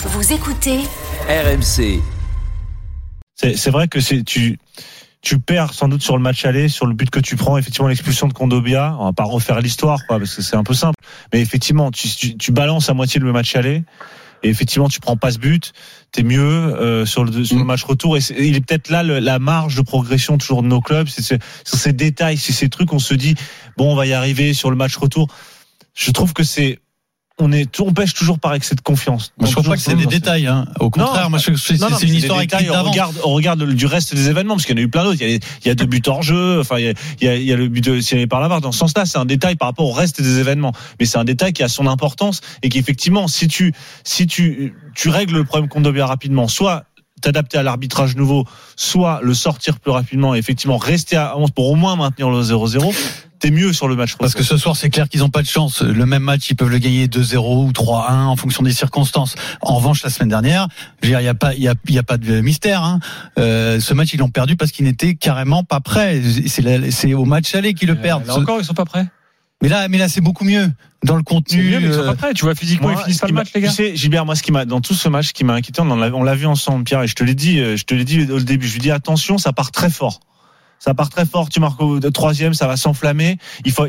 Vous écoutez RMC. C'est c'est vrai que c'est tu tu perds sans doute sur le match aller, sur le but que tu prends, effectivement l'expulsion de Kondobia. On va pas refaire l'histoire, quoi, parce que c'est un peu simple. Mais effectivement, tu, tu, tu balances à moitié le match aller. Et effectivement, tu prends pas ce but, t'es mieux euh, sur le sur le match retour. Et c'est- il est peut-être là le- la marge de progression toujours de nos clubs. C'est c'est- sur ces détails, c'est ces trucs. On se dit bon, on va y arriver sur le match retour. Je trouve que c'est on est on pêche toujours par excès de confiance. Moi, je trouve Toujours pas que c'est des détails. Hein. Au contraire, Non, moi, je- c'est une histoire écrite on regarde, on regarde le- du reste des événements, parce qu'il y en a eu plein d'autres. Il y a, il y a deux buts hors jeu. Enfin, il y a, il y a, il y a le but de Cyril par la barre. Dans ce sens-là, c'est un détail par rapport au reste des événements. Mais c'est un détail qui a son importance et qu'effectivement, si tu, si tu, tu règles le problème Kondobia rapidement, soit t'adapter à l'arbitrage nouveau, soit le sortir plus rapidement et effectivement rester à 11 pour au moins maintenir le 0-0, t'es mieux sur le match. Parce que ce soir, c'est clair qu'ils n'ont pas de chance. Le même match, ils peuvent le gagner 2-0 ou 3-1 en fonction des circonstances. En revanche, la semaine dernière, je veux dire, il n'y a pas, il y a, y a pas de mystère. Hein. Euh, ce match, ils l'ont perdu parce qu'ils n'étaient carrément pas prêts. C'est au match aller qu'ils le perdent. Là encore, ils sont pas prêts. Mais là, mais là, c'est beaucoup mieux dans le C'est contenu. mieux, mais ils sont euh, pas prêts. Tu vois, physiquement, Moi, ils finissent ce pas le m'a- match, les gars. Tu sais, Gilbert, moi, ce qui m'a, dans tout ce match, ce qui m'a inquiété, on en l'a, on l'a vu ensemble, Pierre, et je te l'ai dit, euh, je te l'ai dit au début, je lui dis attention, ça part très fort. Ça part très fort, tu marques au troisième, ça va s'enflammer. Il faut,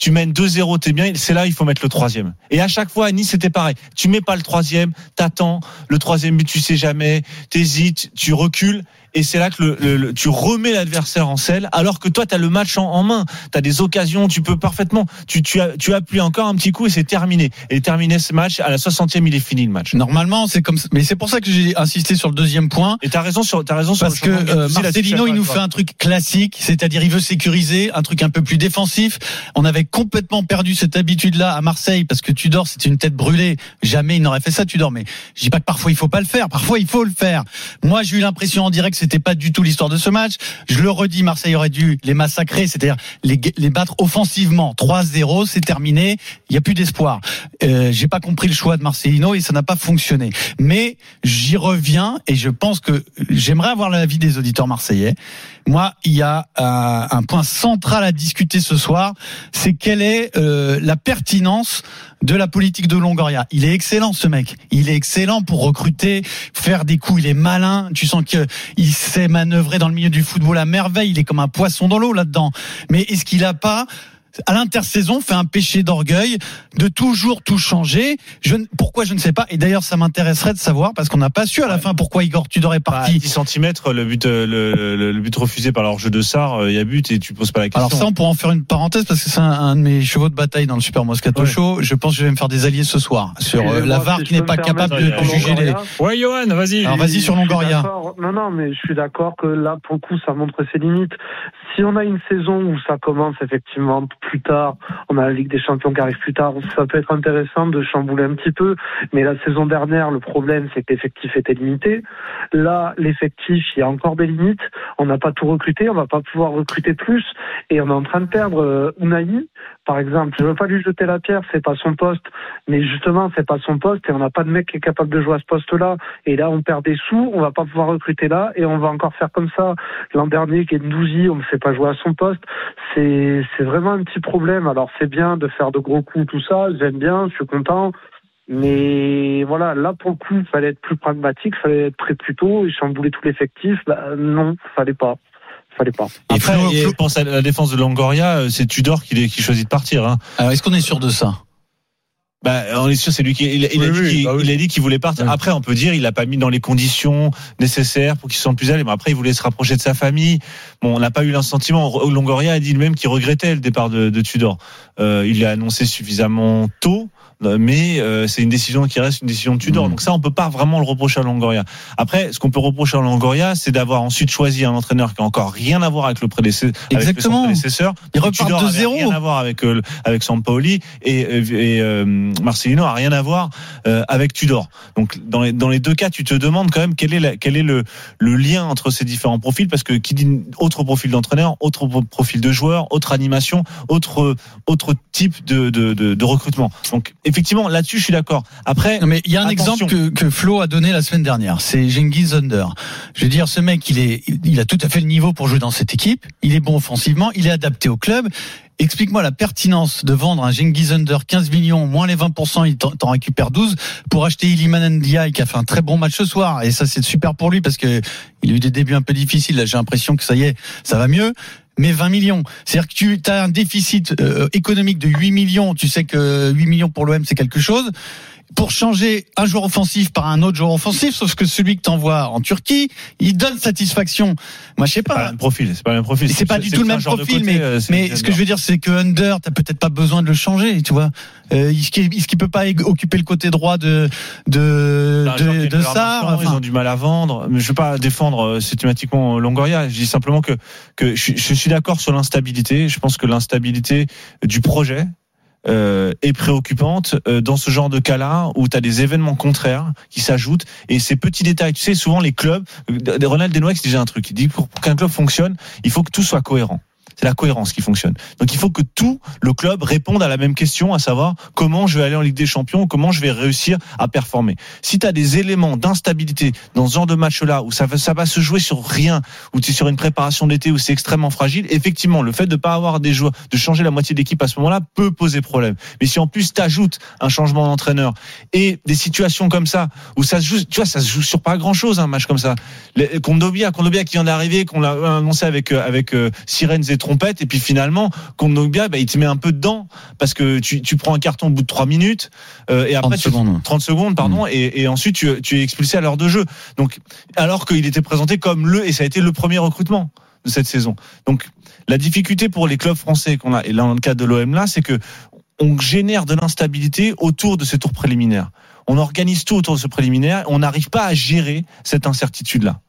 tu mènes 2-0, t'es bien, c'est là, il faut mettre le troisième. Et à chaque fois, à Nice, c'était pareil. Tu mets pas le troisième, t'attends, le troisième but, tu sais jamais, t'hésites, tu recules, et c'est là que le, le- le- tu remets l'adversaire en selle, alors que toi, t'as le match en, en main, t'as des occasions, tu peux parfaitement, tu, tu, as, tu appuies encore un petit coup et c'est terminé. Et terminé ce match, à la 60e, il est fini le match. Normalement, c'est comme ça. Mais c'est pour ça que j'ai insisté sur le deuxième point. Et t'as raison sur, t'as raison sur Parce le que euh, Marcelino, il nous fait un truc classique, c'est-à-dire il veut sécuriser, un truc un peu plus défensif. On avait complètement perdu cette habitude-là à Marseille parce que Tudor, c'était une tête brûlée. Jamais il n'aurait fait ça, Tudor. Mais je dis pas que parfois il faut pas le faire. Parfois il faut le faire. Moi, j'ai eu l'impression en direct c'était pas du tout l'histoire de ce match. Je le redis, Marseille aurait dû les massacrer, c'est-à-dire les, les battre offensivement. 3-0, c'est terminé. Il y a plus d'espoir. Euh, j'ai pas compris le choix de Marcelino et ça n'a pas fonctionné. Mais j'y reviens et je pense que j'aimerais avoir l'avis des auditeurs marseillais. Moi, il y a euh, un point central à discuter ce soir, c'est quelle est euh, la pertinence de la politique de Longoria. Il est excellent ce mec. Il est excellent pour recruter, faire des coups. Il est malin. Tu sens que il sait manœuvrer dans le milieu du football à merveille. Il est comme un poisson dans l'eau là-dedans. Mais est-ce qu'il a pas à l'intersaison fait un péché d'orgueil de toujours tout changer. Je, ne- pourquoi je ne sais pas. Et d'ailleurs, ça m'intéresserait de savoir parce qu'on n'a pas su à la fin pourquoi Igor Tudor est À parti. 10 cm, le but, euh, le, le, le but refusé par leur jeu de Sar, euh, il y a but et tu poses pas la question. Alors ça, on pourra en faire une parenthèse parce que c'est un, un de mes chevaux de bataille dans le Super Moscato Ouais. Show. Je pense que je vais me faire des alliés ce soir sur euh, la VAR si qui n'est pas capable de, de juger les. Ouais, Johan, vas-y. Alors vas-y sur Longoria. Non, non, mais je suis d'accord que là, pour le coup, ça montre ses limites. Si on a une saison où ça commence effectivement plus tard, on a la Ligue des Champions qui arrive plus tard, ça peut être intéressant de chambouler un petit peu. Mais la saison dernière, le problème, c'est que l'effectif était limité. Là, l'effectif, il y a encore des limites. On n'a pas tout recruté, on va pas pouvoir recruter plus. Et on est en train de perdre euh, Unai, par exemple. Je veux pas lui jeter la pierre, c'est pas son poste. Mais justement, c'est pas son poste et on n'a pas de mec qui est capable de jouer à ce poste-là. Et là, on perd des sous, on va pas pouvoir recruter là et on va encore faire comme ça. L'an dernier, Gendouzi, on ne fait pas jouer à son poste. C'est, vraiment un petit problème. Alors, c'est bien de faire de gros coups, tout ça. J'aime bien, je suis content. Mais voilà, là, pour le coup, il fallait être plus pragmatique, fallait être prêt plus tôt et chambouler tout l'effectif. Bah, non, fallait pas. Fallait pas. Et Après, Flo- et Flo- pense à la défense de Longoria, euh, c'est Tudor qui, qui choisit de partir. Hein. Alors est-ce qu'on est sûr de ça? Bah, on est sûr, c'est lui qui. Il, il a, dit oui, qu'il- bah oui. il a dit qu'il voulait partir. Oui. Après, on peut dire, il l'a pas mis dans les conditions nécessaires pour qu'il se sente plus à l'aise. Mais après, il voulait se rapprocher de sa famille. Bon, on n'a pas eu l'insentiment. Longoria a dit lui-même qu'il regrettait le départ de, de Tudor. Euh, il l'a annoncé suffisamment tôt. Euh, Mais euh, c'est une décision qui reste une décision de Tudor. Mhm. Donc ça, on peut pas vraiment le reprocher à Longoria. Après, ce qu'on peut reprocher à Longoria, c'est d'avoir ensuite choisi un entraîneur qui a encore rien à voir avec le prédécesseur. Avec Exactement. son prédécesseur. Il repart Tudor de zéro. Rien à voir avec euh, avec Sampaoli et, et euh, Marcelino a rien à voir euh, avec Tudor. Donc dans les, dans les deux cas, tu te demandes quand même quel est la, quel est le le lien entre ces différents profils parce que qui dit autre profil d'entraîneur, autre pro- profil de joueur, autre animation, autre autre type de de, de, de recrutement. Donc effectivement là-dessus, je suis d'accord. Après, Non, mais il y a un Attention. exemple que, que Flo a donné la semaine dernière. C'est Genghis Under. Je veux dire, ce mec, il est, il a tout à fait le niveau pour jouer dans cette équipe. Il est bon offensivement. Il est adapté au club. Explique-moi la pertinence de vendre un Genghis Under 15 millions, moins les 20%, il t'en récupère 12, pour acheter Iliman Ndiaye qui a fait un très bon match ce soir. Et ça, c'est super pour lui parce que il a eu des débuts un peu difficiles. Là, j'ai l'impression que ça y est, ça va mieux. Mais 20 millions. C'est-à-dire que tu as un déficit euh, économique de 8 millions. Tu sais que 8 millions pour l'OM, c'est quelque chose pour changer un joueur offensif par un autre joueur offensif, sauf que celui que t'envoies en Turquie, il donne satisfaction. Moi, je sais pas le pas. même profil. C'est pas le même profil. C'est pas du tout le même profil, mais, euh, mais ce que je veux dire, c'est que Under, t'as peut-être pas besoin de le changer, tu vois. Euh, est-ce qu'il peut pas occuper le côté droit de de de, de marchande, enfin, Ils ont du mal à vendre. Mais je veux pas défendre euh, systématiquement Longoria. Je dis simplement que que je, je suis d'accord sur l'instabilité. Je pense que l'instabilité du projet. Euh, est préoccupante euh, dans ce genre de cas-là où tu as des événements contraires qui s'ajoutent et ces petits détails. Tu sais, souvent les clubs, euh, Ronald Denouex disait un truc, il dit pour qu'un club fonctionne, il faut que tout soit cohérent. C'est la cohérence qui fonctionne. Donc il faut que tout le club réponde à la même question, à savoir comment je vais aller en Ligue des Champions, comment je vais réussir à performer. Si tu as des éléments d'instabilité dans ce genre de match-là, où ça va, ça va se jouer sur rien, où tu es sur une préparation d'été où c'est extrêmement fragile, effectivement, le fait de pas avoir des joueurs, de changer la moitié de l'équipe à ce moment-là peut poser problème. Mais si en plus tu ajoutes un changement d'entraîneur et des situations comme ça, où ça se joue, tu vois, ça se joue sur pas grand-chose, un match comme ça. Kondobia, Kondobia qui vient d'arriver, qu'on l'a annoncé avec euh, avec euh, sirènes et trompettes, et puis finalement, Kondobia, bah, il te met un peu dedans parce que tu, tu prends un carton au bout de trois minutes euh, et 30 après tu, secondes. 30 secondes, pardon, et, et ensuite tu, tu es expulsé à l'heure de jeu. Donc, alors qu'il était présenté comme le et ça a été le premier recrutement de cette saison. Donc, la difficulté pour les clubs français qu'on a, et là dans le cas de l'OM là, c'est que on génère de l'instabilité autour de ces tours préliminaires. On organise tout autour de ce préliminaire, on n'arrive pas à gérer cette incertitude là.